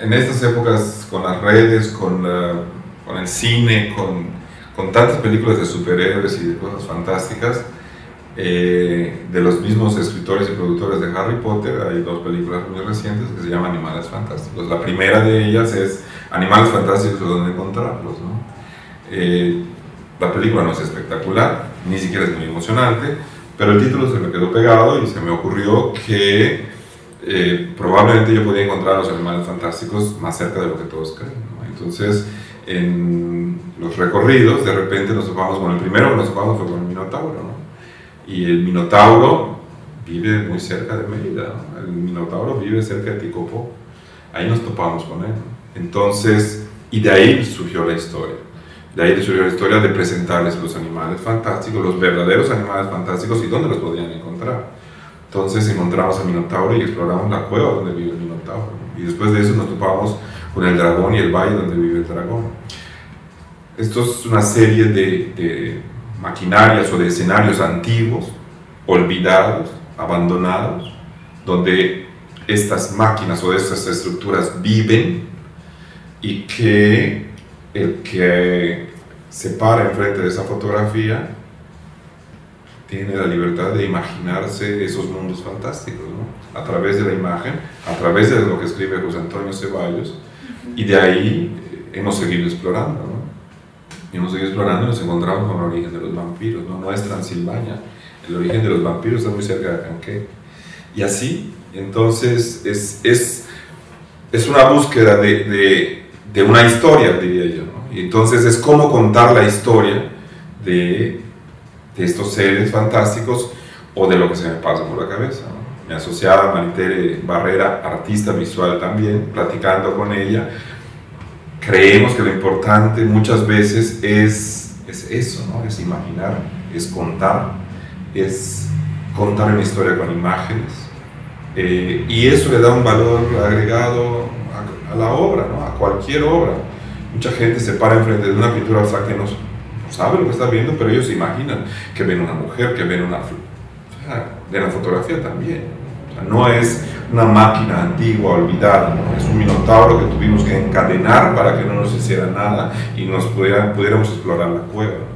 en estas épocas con las redes, con, con el cine, con, con, tantas películas de superhéroes y de cosas fantásticas, eh, de los mismos escritores y productores de Harry Potter, hay dos películas muy recientes que se llaman Animales Fantásticos. La primera de ellas es Animales Fantásticos, ¿dónde encontrarlos? ¿no? Eh, la película no es espectacular, ni siquiera es muy emocionante, pero el título se me quedó pegado y se me ocurrió que eh, probablemente yo podía encontrar a los animales fantásticos más cerca de lo que todos creen. Entonces, en los recorridos, de repente nos topamos con el primero que nos topamos fue con el Minotauro. ¿no? Y el Minotauro vive muy cerca de Mérida. El Minotauro vive cerca de Ticopó. Ahí nos topamos con él. Entonces, y de ahí surgió la historia. De ahí surgió la historia de presentarles los animales fantásticos, los verdaderos animales fantásticos y dónde los podían encontrar. Entonces encontramos al Minotauro y exploramos la cueva donde vive el Minotauro. Y después de eso nos topamos con el dragón y el valle donde vive el dragón. Esto es una serie de, de maquinarias o de escenarios antiguos, olvidados, abandonados, donde estas máquinas o estas estructuras viven y que el que se para enfrente de esa fotografía tiene la libertad de imaginarse esos mundos fantásticos, ¿no? A través de la imagen, a través de lo que escribe José Antonio Ceballos, y de ahí eh, hemos seguido explorando, ¿no? Y hemos seguido explorando y nos encontramos con el origen de los vampiros, ¿no? No es Transilvania, el origen de los vampiros está muy cerca de Canqué. Y así, entonces, es, es, es una búsqueda de, de, de una historia, diría yo, ¿no? Y entonces es cómo contar la historia de de estos seres fantásticos o de lo que se me pasa por la cabeza. Mi asociada Maritere Barrera, artista visual también, platicando con ella, creemos que lo importante muchas veces es, es eso, ¿no? es imaginar, es contar, es contar una historia con imágenes. Eh, y eso le da un valor agregado a, a la obra, ¿no? a cualquier obra. Mucha gente se para enfrente de una pintura abstracta y no, sabe lo que está viendo, pero ellos imaginan que ven una mujer, que ven una... O sea, de la fotografía también. No es una máquina antigua, olvidada, es un minotauro que tuvimos que encadenar para que no nos hiciera nada y nos pudiéramos explorar la cueva.